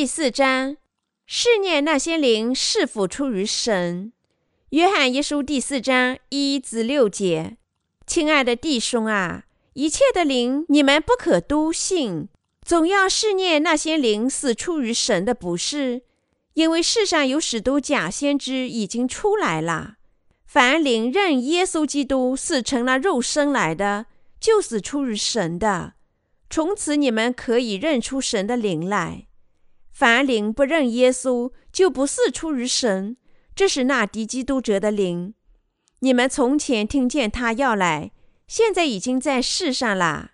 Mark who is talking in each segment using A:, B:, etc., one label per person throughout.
A: 第四章，试验那些灵是否出于神。约翰一书第四章一至六节，亲爱的弟兄啊，一切的灵你们不可都信，总要试验那些灵是出于神的不是，因为世上有许多假先知已经出来了。凡灵认耶稣基督是成了肉身来的，就是出于神的。从此你们可以认出神的灵来。凡灵不认耶稣，就不是出于神。这是那敌基督者的灵。你们从前听见他要来，现在已经在世上了。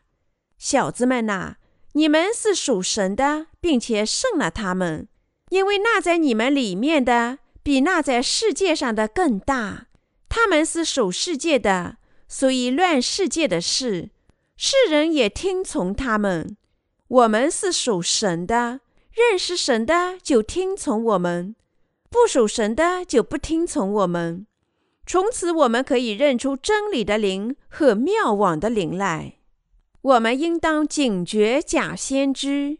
A: 小子们呐，你们是属神的，并且胜了他们，因为那在你们里面的，比那在世界上的更大。他们是属世界的，所以乱世界的事，世人也听从他们。我们是属神的，认识神的就听从我们，不属神的就不听从我们。从此，我们可以认出真理的灵和谬妄的灵来。我们应当警觉假先知。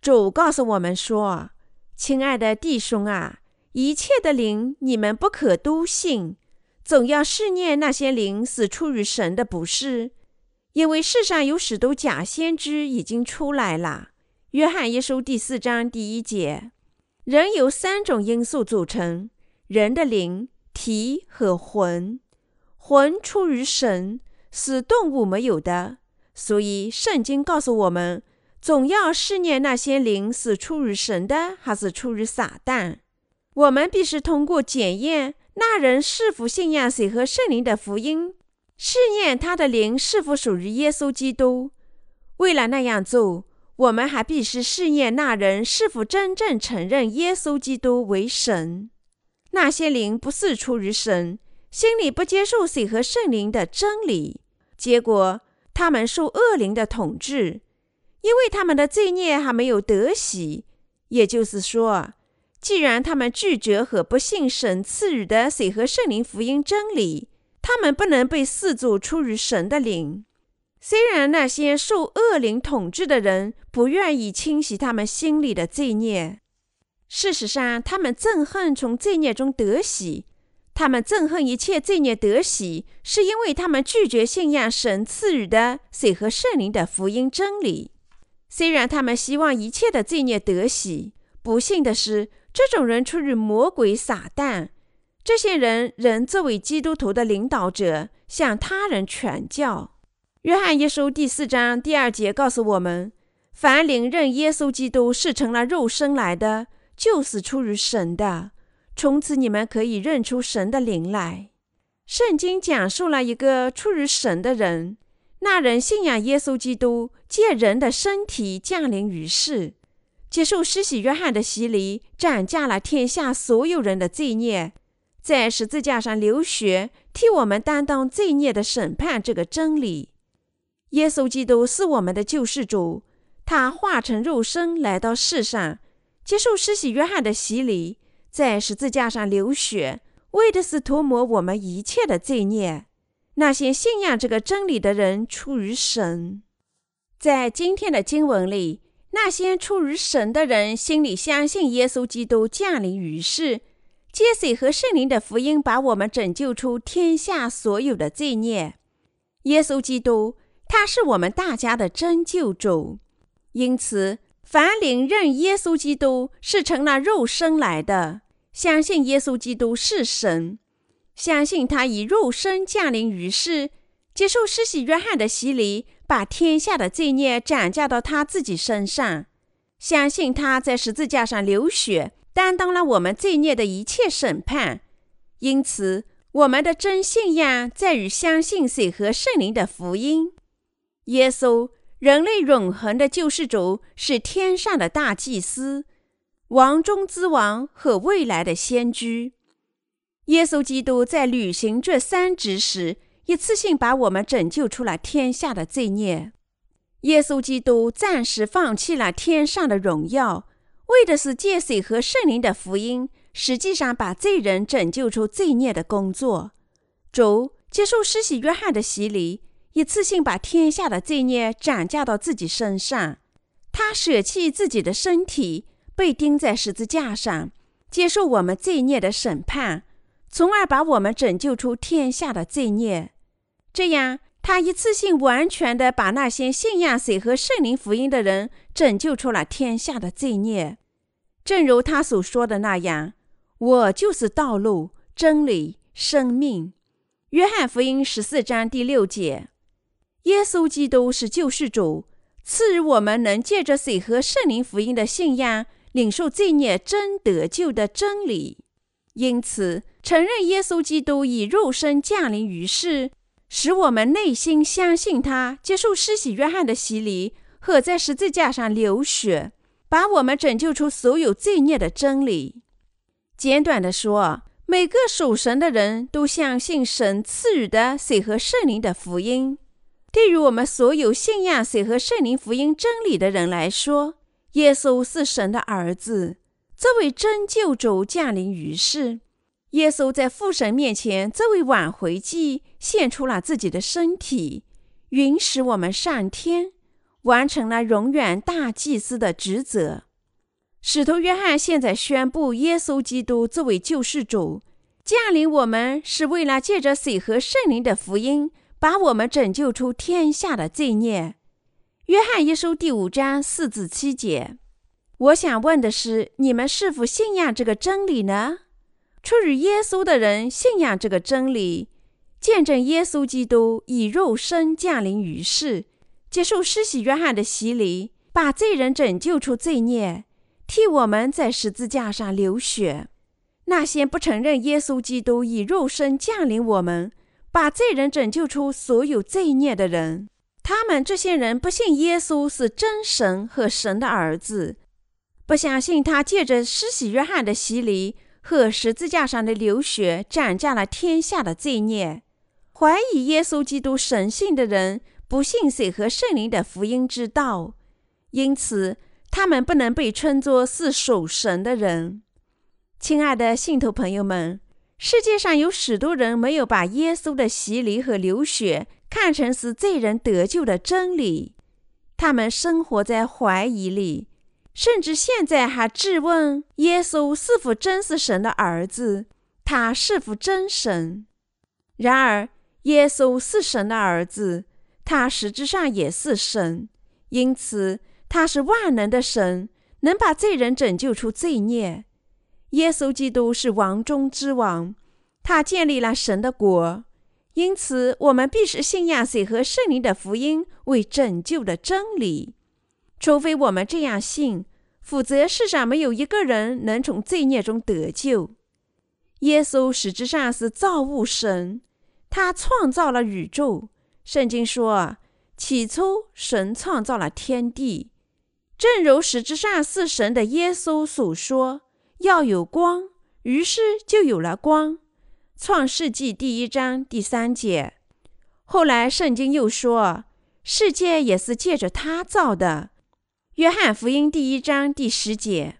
A: 主告诉我们说：“亲爱的弟兄啊，一切的灵你们不可都信。”总要试验那些灵是出于神的不是，因为世上有许多假先知已经出来了。约翰一书第四章第一节，人由三种因素组成：人的灵、体和魂。魂出于神，是动物没有的，所以圣经告诉我们，总要试验那些灵是出于神的，还是出于撒旦。我们必须通过检验。那人是否信仰水和圣灵的福音？试验他的灵是否属于耶稣基督？为了那样做，我们还必须试验那人是否真正承认耶稣基督为神。那些灵不是出于神，心里不接受水和圣灵的真理，结果他们受恶灵的统治，因为他们的罪孽还没有得洗。也就是说，既然他们拒绝和不信神赐予的水和圣灵福音真理，他们不能被视作出于神的灵。虽然那些受恶灵统治的人不愿意清洗他们心里的罪孽，事实上，他们憎恨从罪孽中得洗。他们憎恨一切罪孽得洗，是因为他们拒绝信仰神赐予的水和圣灵的福音真理。虽然他们希望一切的罪孽得洗，不幸的是，这种人出于魔鬼撒旦，这些人仍作为基督徒的领导者向他人传教。约翰一书第四章第二节告诉我们：凡灵认耶稣基督是成了肉身来的，就是出于神的。从此你们可以认出神的灵来。圣经讲述了一个出于神的人，那人信仰耶稣基督，借人的身体降临于世。接受施洗约翰的洗礼，斩价了天下所有人的罪孽，在十字架上流血，替我们担当罪孽的审判。这个真理，耶稣基督是我们的救世主，他化成肉身来到世上，接受施洗约翰的洗礼，在十字架上流血，为的是涂抹我们一切的罪孽。那些信仰这个真理的人，出于神。在今天的经文里。那些出于神的人，心里相信耶稣基督降临于世，借水和圣灵的福音，把我们拯救出天下所有的罪孽。耶稣基督，他是我们大家的真救主。因此，凡灵认耶稣基督是成了肉身来的，相信耶稣基督是神，相信他以肉身降临于世，接受施洗约翰的洗礼。把天下的罪孽转嫁到他自己身上，相信他在十字架上流血，担当了我们罪孽的一切审判。因此，我们的真信仰在于相信水和圣灵的福音。耶稣，人类永恒的救世主，是天上的大祭司，王中之王和未来的先知。耶稣基督在履行这三职时，一次性把我们拯救出了天下的罪孽。耶稣基督暂时放弃了天上的荣耀，为的是借水和圣灵的福音，实际上把罪人拯救出罪孽的工作。主接受施洗约翰的洗礼，一次性把天下的罪孽转嫁到自己身上。他舍弃自己的身体，被钉在十字架上，接受我们罪孽的审判，从而把我们拯救出天下的罪孽。这样，他一次性完全的把那些信仰水和圣灵福音的人拯救出了天下的罪孽。正如他所说的那样：“我就是道路、真理、生命。”约翰福音十四章第六节。耶稣基督是救世主，赐予我们能借着水和圣灵福音的信仰，领受罪孽真得救的真理。因此，承认耶稣基督以肉身降临于世，使我们内心相信他，接受施洗约翰的洗礼和在十字架上流血，把我们拯救出所有罪孽的真理。简短的说，每个属神的人都相信神赐予的水和圣灵的福音。对于我们所有信仰水和圣灵福音真理的人来说，耶稣是神的儿子，这位真救主降临于世。耶稣在父神面前，这位挽回祭献出了自己的身体，允许我们上天，完成了永远大祭司的职责。使徒约翰现在宣布，耶稣基督作为救世主降临我们，是为了借着水和圣灵的福音。把我们拯救出天下的罪孽。约翰一书第五章四至七节。我想问的是，你们是否信仰这个真理呢？出于耶稣的人信仰这个真理，见证耶稣基督以肉身降临于世，接受施洗约翰的洗礼，把罪人拯救出罪孽，替我们在十字架上流血。那些不承认耶稣基督以肉身降临我们，把罪人拯救出所有罪孽的人，他们这些人不信耶稣是真神和神的儿子，不相信他借着施洗约翰的洗礼和十字架上的流血，斩下了天下的罪孽。怀疑耶稣基督神性的人，不信水和圣灵的福音之道，因此他们不能被称作是属神的人。亲爱的信徒朋友们。世界上有许多人没有把耶稣的洗礼和流血看成是罪人得救的真理，他们生活在怀疑里，甚至现在还质问耶稣是否真是神的儿子，他是否真神？然而，耶稣是神的儿子，他实质上也是神，因此他是万能的神，能把罪人拯救出罪孽。耶稣基督是王中之王，他建立了神的国，因此我们必须信仰水和圣灵的福音为拯救的真理。除非我们这样信，否则世上没有一个人能从罪孽中得救。耶稣实质上是造物神，他创造了宇宙。圣经说：“起初，神创造了天地。”正如实质上是神的耶稣所说。要有光，于是就有了光。创世纪第一章第三节。后来圣经又说，世界也是借着他造的。约翰福音第一章第十节。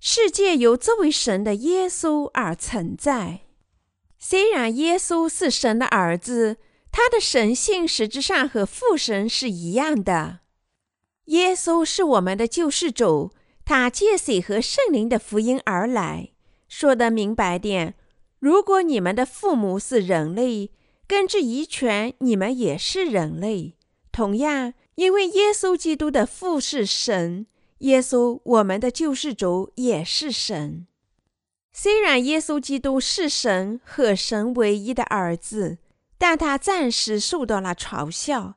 A: 世界由这位神的耶稣而存在。虽然耶稣是神的儿子，他的神性实质上和父神是一样的。耶稣是我们的救世主。他借水和圣灵的福音而来，说得明白点：如果你们的父母是人类，根据遗传，你们也是人类。同样，因为耶稣基督的父是神，耶稣我们的救世主也是神。虽然耶稣基督是神和神唯一的儿子，但他暂时受到了嘲笑，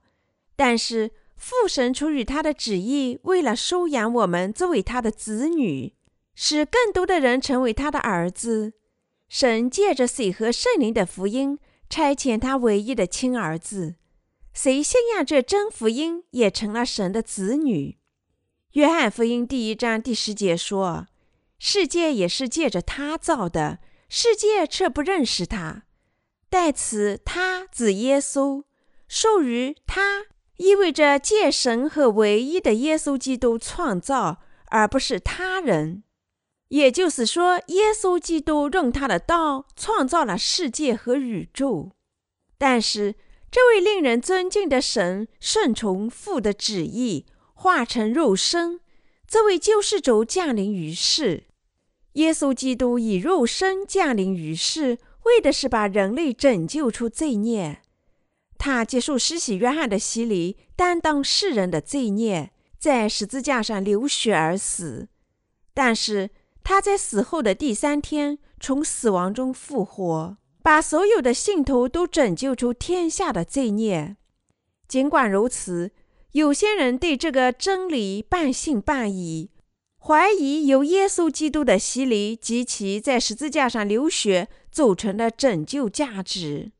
A: 但是。父神出于他的旨意，为了收养我们作为他的子女，使更多的人成为他的儿子，神借着水和圣灵的福音，差遣他唯一的亲儿子。谁信仰这真福音，也成了神的子女。约翰福音第一章第十节说：“世界也是借着他造的，世界却不认识他。”代词“他”指耶稣，授予他。意味着借神和唯一的耶稣基督创造，而不是他人。也就是说，耶稣基督用他的道创造了世界和宇宙。但是，这位令人尊敬的神顺从父的旨意，化成肉身，这位救世主降临于世。耶稣基督以肉身降临于世，为的是把人类拯救出罪孽。他接受施洗约翰的洗礼，担当世人的罪孽，在十字架上流血而死。但是他在死后的第三天从死亡中复活，把所有的信徒都拯救出天下的罪孽。尽管如此，有些人对这个真理半信半疑。怀疑由耶稣基督的洗礼及其在十字架上流血组成的拯救价值，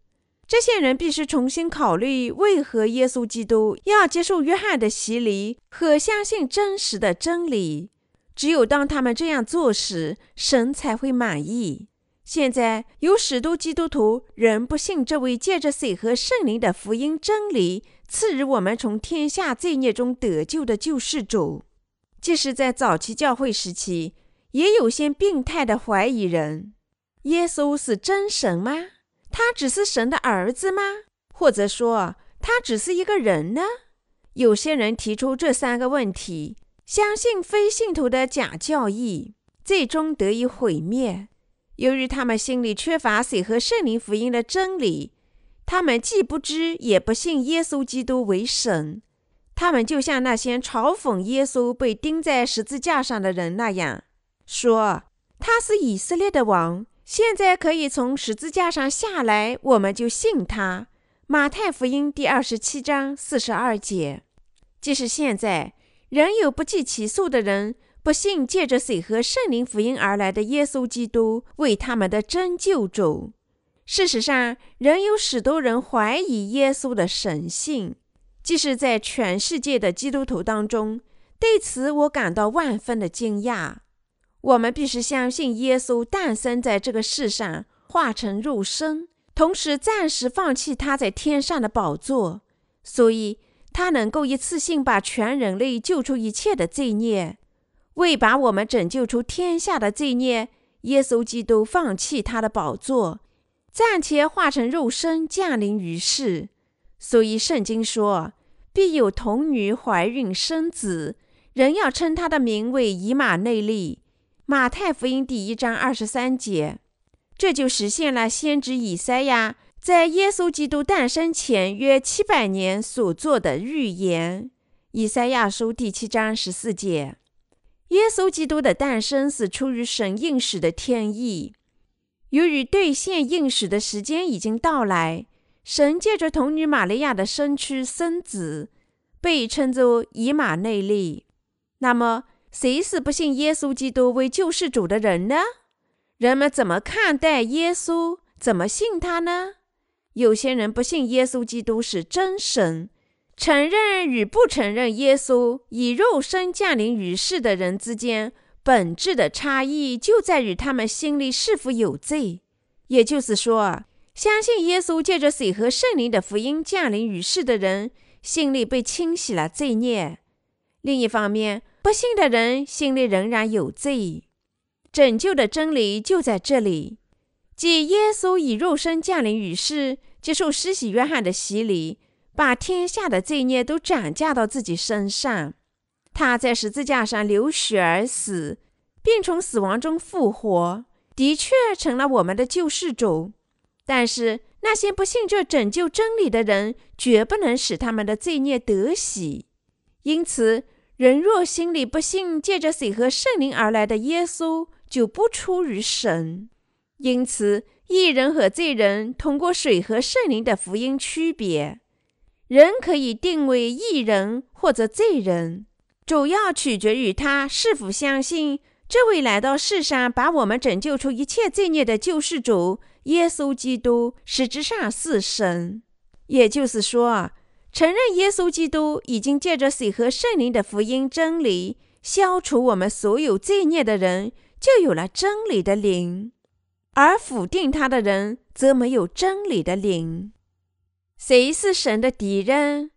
A: 这些人必须重新考虑为何耶稣基督要接受约翰的洗礼和相信真实的真理。只有当他们这样做时，神才会满意。现在有许多基督徒仍不信这位借着水和圣灵的福音真理赐予我们从天下罪孽中得救的救世主。即使在早期教会时期，也有些病态的怀疑人：耶稣是真神吗？他只是神的儿子吗？或者说，他只是一个人呢？有些人提出这三个问题，相信非信徒的假教义，最终得以毁灭。由于他们心里缺乏水和圣灵福音的真理，他们既不知也不信耶稣基督为神。他们就像那些嘲讽耶稣被钉在十字架上的人那样，说他是以色列的王，现在可以从十字架上下来，我们就信他。马太福音第二十七章四十二节。即使现在，仍有不计其数的人不信借着水和圣灵福音而来的耶稣基督为他们的真救主。事实上，仍有许多人怀疑耶稣的神性。即使在全世界的基督徒当中，对此我感到万分的惊讶。我们必须相信耶稣诞生在这个世上，化成肉身，同时暂时放弃他在天上的宝座，所以他能够一次性把全人类救出一切的罪孽。为把我们拯救出天下的罪孽，耶稣基督放弃他的宝座，暂且化成肉身降临于世。所以圣经说。必有童女怀孕生子，人要称他的名为以马内利。马太福音第一章二十三节，这就实现了先知以赛亚在耶稣基督诞生前约七百年所做的预言。以赛亚书第七章十四节，耶稣基督的诞生是出于神应许的天意，由于兑现应许的时间已经到来。神借着童女玛利亚的身躯生子，被称作以马内利。那么，谁是不信耶稣基督为救世主的人呢？人们怎么看待耶稣？怎么信他呢？有些人不信耶稣基督是真神，承认与不承认耶稣以肉身降临于世的人之间，本质的差异就在于他们心里是否有罪。也就是说，相信耶稣借着水和圣灵的福音降临于世的人，心里被清洗了罪孽；另一方面，不信的人心里仍然有罪。拯救的真理就在这里，即耶稣以肉身降临于世，接受施洗约翰的洗礼，把天下的罪孽都转嫁到自己身上。他在十字架上流血而死，并从死亡中复活，的确成了我们的救世主。但是那些不信这拯救真理的人，绝不能使他们的罪孽得洗。因此，人若心里不信借着水和圣灵而来的耶稣，就不出于神。因此，义人和罪人通过水和圣灵的福音区别，人可以定为义人或者罪人，主要取决于他是否相信这位来到世上把我们拯救出一切罪孽的救世主。耶稣基督实质上是神，也就是说，承认耶稣基督已经借着水和圣灵的福音真理消除我们所有罪孽的人，就有了真理的灵；而否定他的人，则没有真理的灵。谁是神的敌人？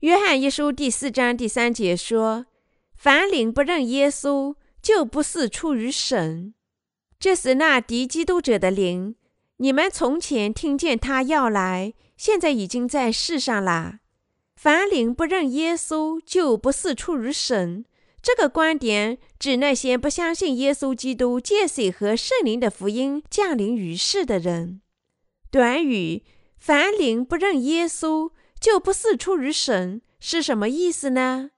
A: 约翰一书第四章第三节说：“凡灵不认耶稣，就不是出于神。”这是那敌基督者的灵。你们从前听见他要来，现在已经在世上了。凡灵不认耶稣，就不是出于神，这个观点指那些不相信耶稣基督借水和圣灵的福音降临于世的人。短语“凡灵不认耶稣，就不是出于神”是什么意思呢？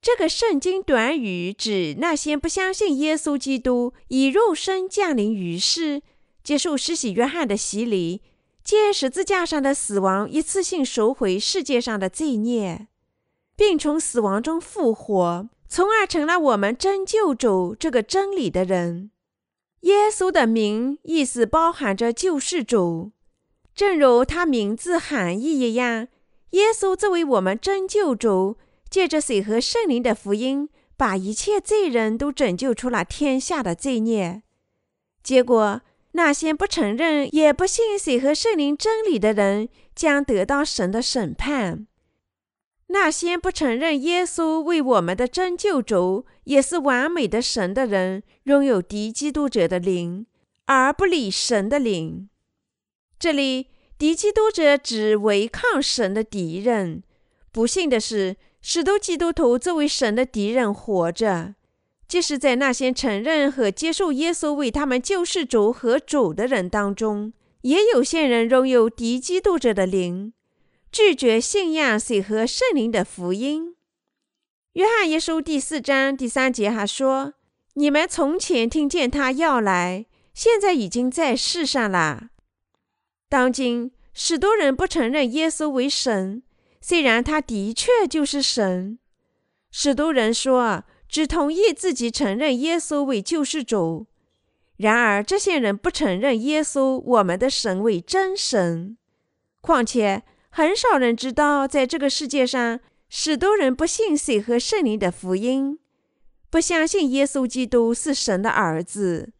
A: 这个圣经短语指那些不相信耶稣基督以肉身降临于世，接受施洗约翰的洗礼，借十字架上的死亡一次性赎回世界上的罪孽，并从死亡中复活，从而成了我们真救主这个真理的人。耶稣的名意思包含着救世主，正如他名字含义一样。耶稣作为我们真救主。借着水和圣灵的福音，把一切罪人都拯救出了天下的罪孽。结果，那些不承认也不信水和圣灵真理的人，将得到神的审判。那些不承认耶稣为我们的真救主，也是完美的神的人，拥有敌基督者的灵，而不理神的灵。这里，敌基督者指违抗神的敌人。不幸的是，许多基督徒作为神的敌人活着，即使在那些承认和接受耶稣为他们救世主和主的人当中，也有些人拥有敌基督者的灵，拒绝信仰水和圣灵的福音。约翰一书第四章第三节还说：“你们从前听见他要来，现在已经在世上了。”当今许多人不承认耶稣为神。虽然他的确就是神，许多人说只同意自己承认耶稣为救世主，然而这些人不承认耶稣我们的神为真神。况且很少人知道，在这个世界上，许多人不信水和圣灵的福音，不相信耶稣基督是神的儿子。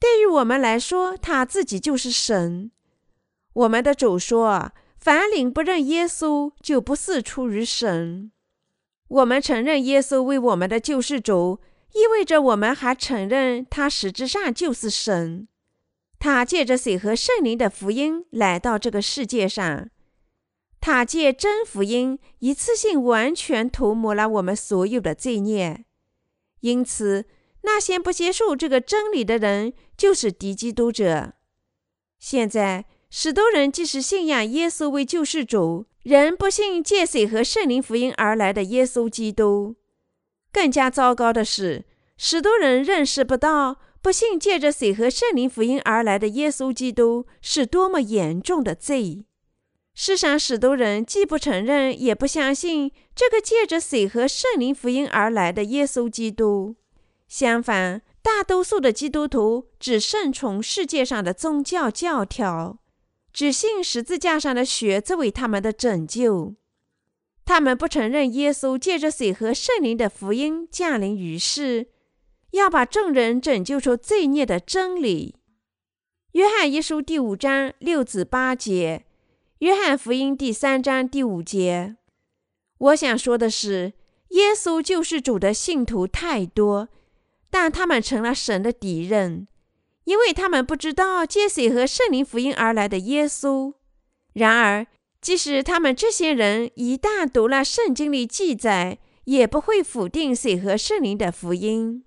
A: 对于我们来说，他自己就是神。我们的主说。凡灵不认耶稣，就不是出于神。我们承认耶稣为我们的救世主，意味着我们还承认他实质上就是神。他借着水和圣灵的福音来到这个世界上，他借真福音一次性完全涂抹了我们所有的罪孽。因此，那些不接受这个真理的人，就是敌基督者。现在。许多人即使信仰耶稣为救世主，人不信借水和圣灵福音而来的耶稣基督。更加糟糕的是，许多人认识不到不信借着水和圣灵福音而来的耶稣基督是多么严重的罪。世上许多人既不承认，也不相信这个借着水和圣灵福音而来的耶稣基督。相反，大多数的基督徒只顺从世界上的宗教教条。只信十字架上的血作为他们的拯救，他们不承认耶稣借着水和圣灵的福音降临于世，要把众人拯救出罪孽的真理。约翰一书第五章六至八节，约翰福音第三章第五节。我想说的是，耶稣救世主的信徒太多，但他们成了神的敌人。因为他们不知道借水和圣灵福音而来的耶稣。然而，即使他们这些人一旦读了圣经里记载，也不会否定水和圣灵的福音。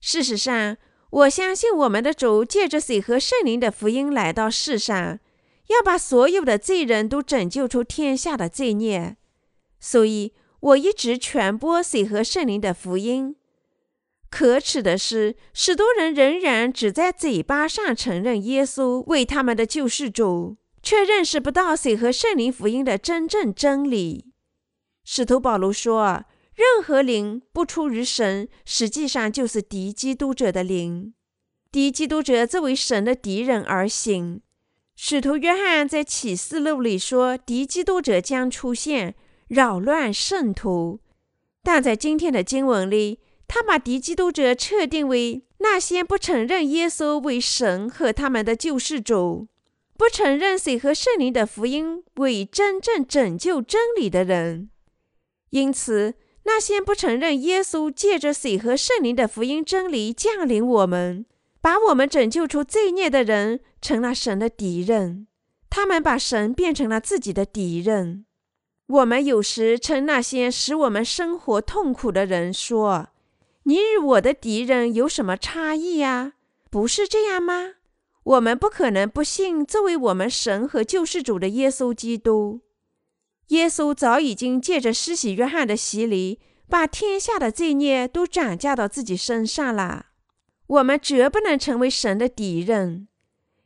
A: 事实上，我相信我们的主借着水和圣灵的福音来到世上，要把所有的罪人都拯救出天下的罪孽。所以，我一直传播水和圣灵的福音。可耻的是，许多人仍然只在嘴巴上承认耶稣为他们的救世主，却认识不到水和圣灵福音的真正真理。使徒保罗说：“任何灵不出于神，实际上就是敌基督者的灵。敌基督者作为神的敌人而行。”使徒约翰在启示录里说：“敌基督者将出现，扰乱圣徒。”但在今天的经文里，他把敌基督者测定为那些不承认耶稣为神和他们的救世主，不承认水和圣灵的福音为真正拯救真理的人。因此，那些不承认耶稣借着水和圣灵的福音真理降临我们，把我们拯救出罪孽的人，成了神的敌人。他们把神变成了自己的敌人。我们有时称那些使我们生活痛苦的人说。你与我的敌人有什么差异呀？不是这样吗？我们不可能不信作为我们神和救世主的耶稣基督。耶稣早已经借着施洗约翰的洗礼，把天下的罪孽都转嫁到自己身上了。我们绝不能成为神的敌人。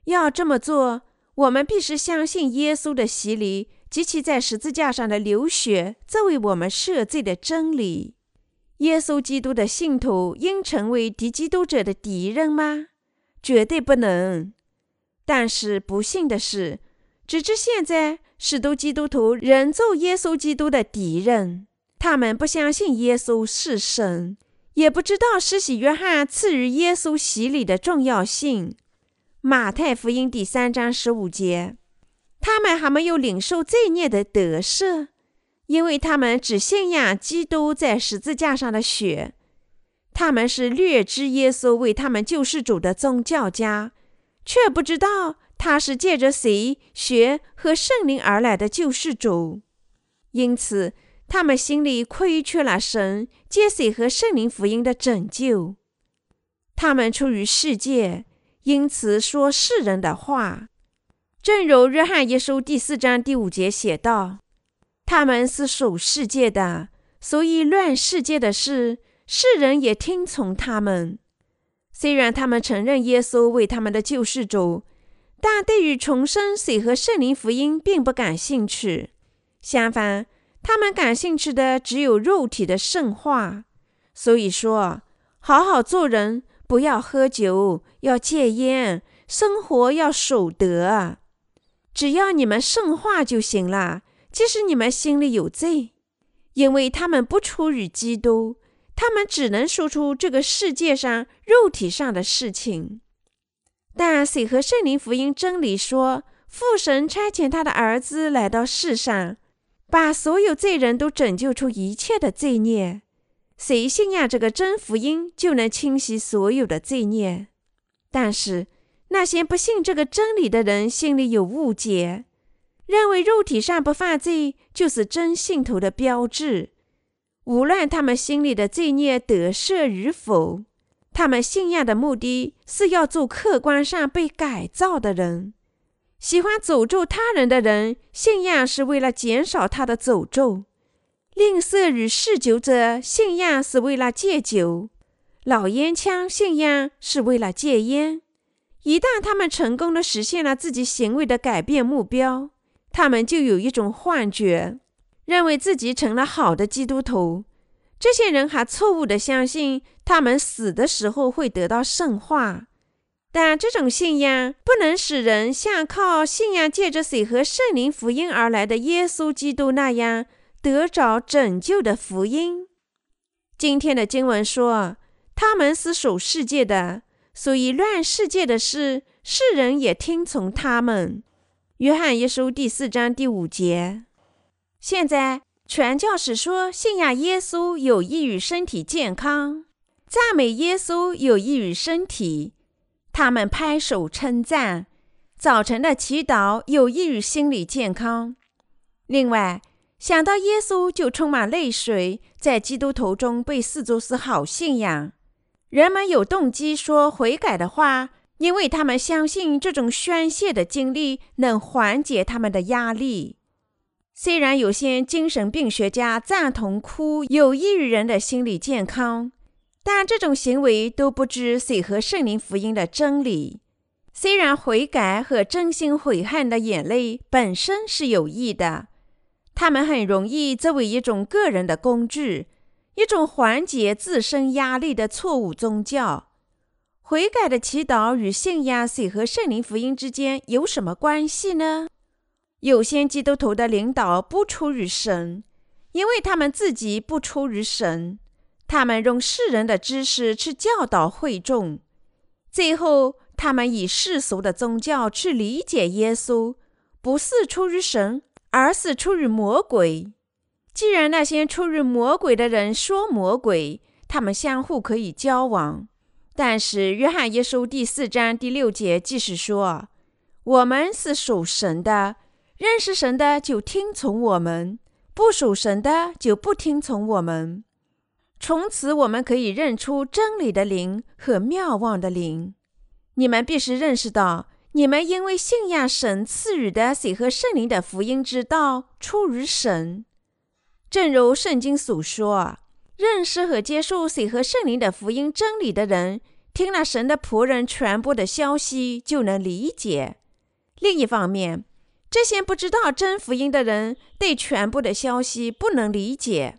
A: 要这么做，我们必须相信耶稣的洗礼及其在十字架上的流血，作为我们赦罪的真理。耶稣基督的信徒应成为敌基督者的敌人吗？绝对不能。但是不幸的是，直至现在，许多基督徒仍做耶稣基督的敌人。他们不相信耶稣是神，也不知道施洗约翰赐予耶稣洗礼的重要性。马太福音第三章十五节，他们还没有领受罪孽的得赦，因为他们只信仰基督在十字架上的血。他们是略知耶稣为他们救世主的宗教家，却不知道他是借着谁、血和圣灵而来的救世主。因此，他们心里亏缺了神借水和圣灵福音的拯救。他们出于世界，因此说世人的话。正如约翰一书第四章第五节写道：“他们是属世界的，所以乱世界的事。”世人也听从他们，虽然他们承认耶稣为他们的救世主，但对于重生、水和圣灵福音并不感兴趣。相反，他们感兴趣的只有肉体的圣化。所以说，好好做人，不要喝酒，要戒烟，生活要守德。只要你们圣化就行了，即使你们心里有罪，因为他们不出于基督。他们只能说出这个世界上肉体上的事情，但水和圣灵福音真理说，父神差遣他的儿子来到世上，把所有罪人都拯救出一切的罪孽。谁信仰这个真福音，就能清洗所有的罪孽。但是那些不信这个真理的人心里有误解，认为肉体上不犯罪就是真信徒的标志。无论他们心里的罪孽得赦与否，他们信仰的目的是要做客观上被改造的人。喜欢诅咒他人的人，信仰是为了减少他的诅咒；吝啬与嗜酒者，信仰是为了戒酒；老烟枪信仰是为了戒烟。一旦他们成功地实现了自己行为的改变目标，他们就有一种幻觉。认为自己成了好的基督徒，这些人还错误地相信他们死的时候会得到圣化，但这种信仰不能使人像靠信仰借着水和圣灵福音而来的耶稣基督那样得着拯救的福音。今天的经文说，他们是属世界的，所以乱世界的事，世人也听从他们。约翰一书第四章第五节。现在传教士说，信仰耶稣有益于身体健康，赞美耶稣有益于身体。他们拍手称赞，早晨的祈祷有益于心理健康。另外，想到耶稣就充满泪水，在基督徒中被视作是好信仰。人们有动机说悔改的话，因为他们相信这种宣泄的经历能缓解他们的压力。虽然有些精神病学家赞同哭有益于人的心理健康，但这种行为都不知水和圣灵福音的真理。虽然悔改和真心悔恨的眼泪本身是有益的，他们很容易作为一种个人的工具，一种缓解自身压力的错误宗教。悔改的祈祷与信仰谁和圣灵福音之间有什么关系呢？有些基督徒的领导不出于神，因为他们自己不出于神，他们用世人的知识去教导会众，最后他们以世俗的宗教去理解耶稣，不是出于神，而是出于魔鬼。既然那些出于魔鬼的人说魔鬼，他们相互可以交往，但是约翰一书第四章第六节即是说，我们是属神的。认识神的就听从我们，不属神的就不听从我们。从此我们可以认出真理的灵和妙望的灵。你们必须认识到，你们因为信仰神赐予的水和圣灵的福音之道出于神，正如圣经所说：“认识和接受水和圣灵的福音真理的人，听了神的仆人传播的消息，就能理解。”另一方面，这些不知道真福音的人对全部的消息不能理解，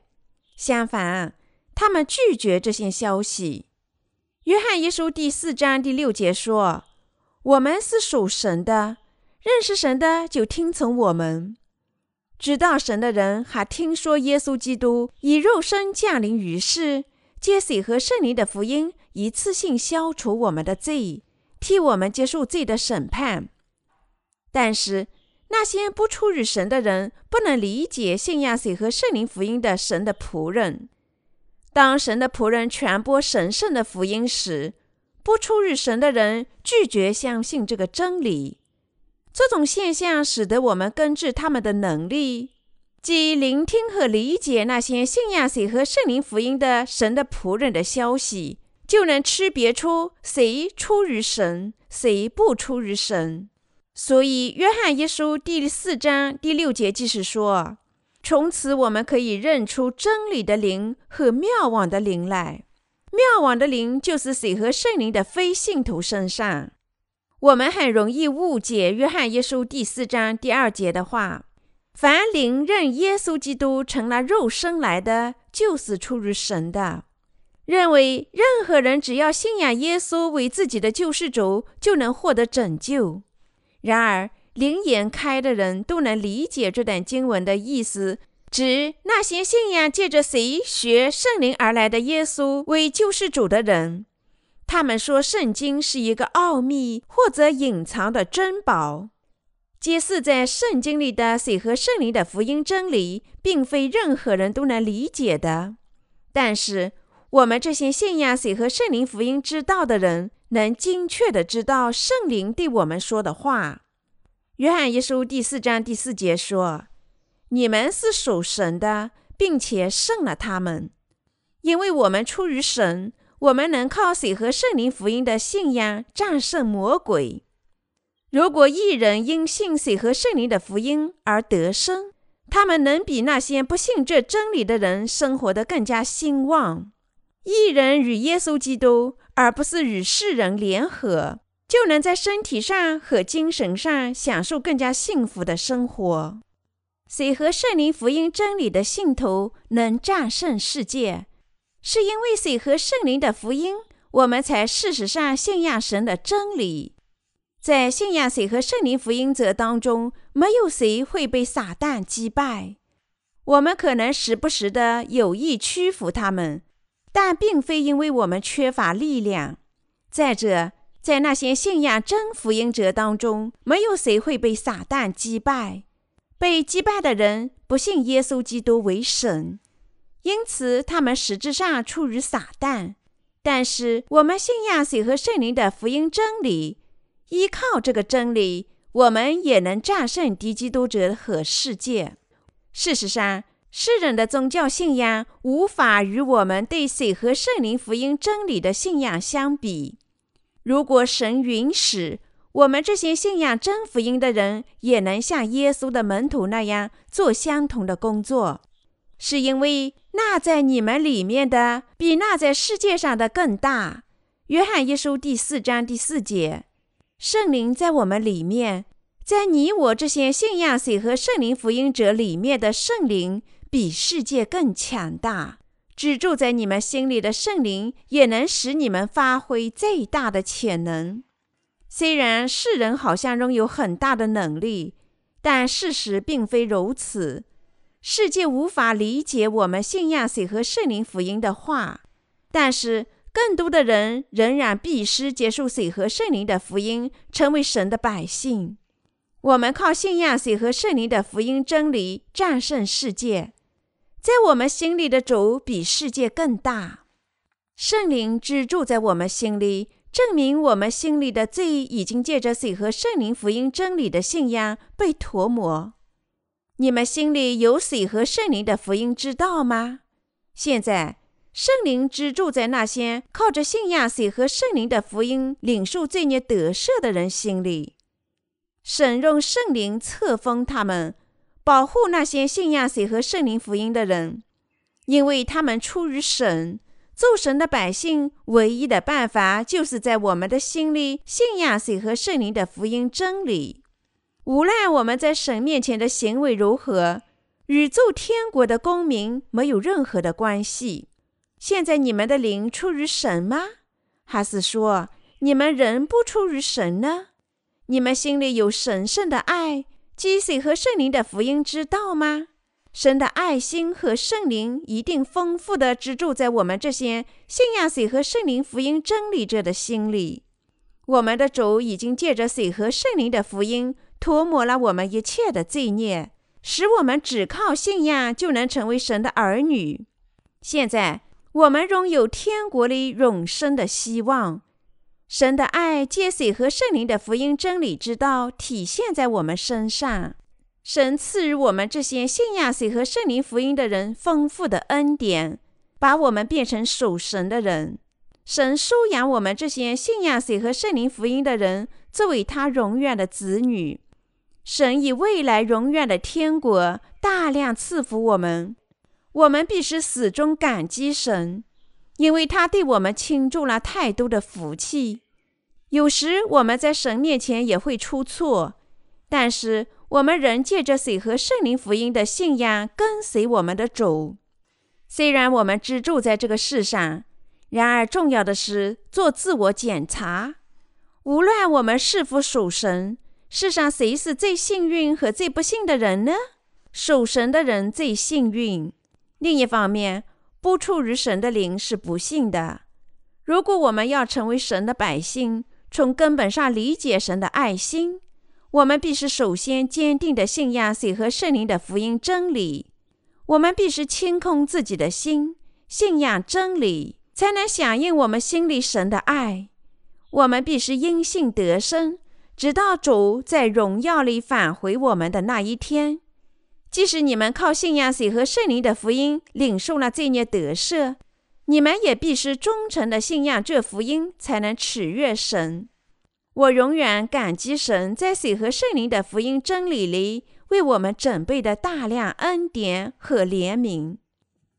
A: 相反，他们拒绝这些消息。约翰一书第四章第六节说：“我们是属神的，认识神的就听从我们。知道神的人还听说耶稣基督以肉身降临于世，接水和圣灵的福音，一次性消除我们的罪，替我们接受罪的审判。但是那些不出于神的人，不能理解信仰水和圣灵福音的神的仆人。”当神的仆人传播神圣的福音时，不出于神的人拒绝相信这个真理。这种现象使得我们根据他们的能力，即聆听和理解那些信仰谁和圣灵福音的神的仆人的消息，就能区别出谁出于神，谁不出于神。所以，约翰一书第四章第六节即是说。从此，我们可以认出真理的灵和谬妄的灵来。谬妄的灵就是水和圣灵的非信徒身上。我们很容易误解约翰一书第四章第二节的话：“凡灵认耶稣基督成了肉身来的，就是出于神的。”认为任何人只要信仰耶稣为自己的救世主，就能获得拯救。然而，灵眼开的人都能理解这段经文的意思，指那些信仰借着谁学圣灵而来的耶稣为救世主的人。他们说圣经是一个奥秘或者隐藏的珍宝，揭示在圣经里的水和圣灵的福音真理，并非任何人都能理解的。但是我们这些信仰水和圣灵福音之道的人，能精确地知道圣灵对我们说的话。约翰一书第四章第四节说：“你们是属神的，并且胜了他们，因为我们出于神，我们能靠水和圣灵福音的信仰战胜魔鬼。如果一人因信水和圣灵的福音而得生，他们能比那些不信这真理的人生活得更加兴旺。一人与耶稣基督，而不是与世人联合。”就能在身体上和精神上享受更加幸福的生活。谁和圣灵福音真理的信徒能战胜世界，是因为谁和圣灵的福音，我们才事实上信仰神的真理。在信仰谁和圣灵福音者当中，没有谁会被撒旦击败。我们可能时不时的有意屈服他们，但并非因为我们缺乏力量。再者，在那些信仰真福音者当中，没有谁会被撒旦击败。被击败的人不信耶稣基督为神，因此他们实质上处于撒旦。但是我们信仰水和圣灵的福音真理，依靠这个真理，我们也能战胜敌基督者和世界。事实上，世人的宗教信仰无法与我们对水和圣灵福音真理的信仰相比。如果神允许，我们这些信仰真福音的人也能像耶稣的门徒那样做相同的工作，是因为那在你们里面的比那在世界上的更大。约翰一书第四章第四节，圣灵在我们里面，在你我这些信仰水和圣灵福音者里面的圣灵比世界更强大。居住在你们心里的圣灵，也能使你们发挥最大的潜能。虽然世人好像拥有很大的能力，但事实并非如此。世界无法理解我们信仰水和圣灵福音的话，但是更多的人仍然必须接受水和圣灵的福音，成为神的百姓。我们靠信仰水和圣灵的福音真理，战胜世界。在我们心里的主比世界更大，圣灵居住在我们心里，证明我们心里的罪已经借着水和圣灵福音真理的信仰被涂抹。你们心里有水和圣灵的福音之道吗？现在，圣灵居住在那些靠着信仰水和圣灵的福音领受罪孽得赦的人心里。神用圣灵册封他们，保护那些信仰水和圣灵福音的人，因为他们出于神。做神的百姓，唯一的办法就是在我们的心里信仰水和圣灵的福音真理。无论我们在神面前的行为如何，与做天国的公民没有任何的关系。现在你们的灵出于神吗？还是说你们人不出于神呢？你们心里有神圣的爱，积水和圣灵的福音之道吗？神的爱心和圣灵一定丰富的居住在我们这些信仰水和圣灵福音真理者的心里。我们的主已经借着水和圣灵的福音涂抹了我们一切的罪孽，使我们只靠信仰就能成为神的儿女。现在我们拥有天国里永生的希望。神的爱借水和圣灵的福音真理之道体现在我们身上。神赐予我们这些信仰水和圣灵福音的人丰富的恩典，把我们变成属神的人。神收养我们这些信仰水和圣灵福音的人作为他永远的子女。神以未来永远的天国大量赐福我们，我们必须始终感激神，因为他对我们倾注了太多的福气。有时我们在神面前也会出错，但是。我们仍借着水和圣灵福音的信仰跟随我们的主。虽然我们只住在这个世上，然而重要的是做自我检查。无论我们是否属神，世上谁是最幸运和最不幸的人呢？属神的人最幸运。另一方面，不处于神的灵是不幸的。如果我们要成为神的百姓，从根本上理解神的爱心。我们必须首先坚定的信仰水和圣灵的福音真理。我们必须清空自己的心，信仰真理，才能响应我们心里神的爱。我们必须因信得生，直到主在荣耀里返回我们的那一天。即使你们靠信仰水和圣灵的福音领受了罪孽得赦，你们也必须忠诚的信仰这福音，才能取悦神。我永远感激神在水和圣灵的福音真理里为我们准备的大量恩典和怜悯。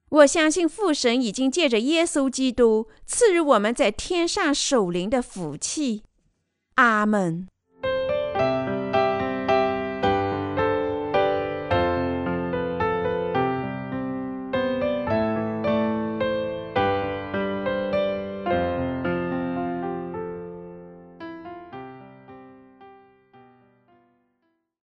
A: 我相信父神已经借着耶稣基督赐予我们在天上守灵的福气。阿门。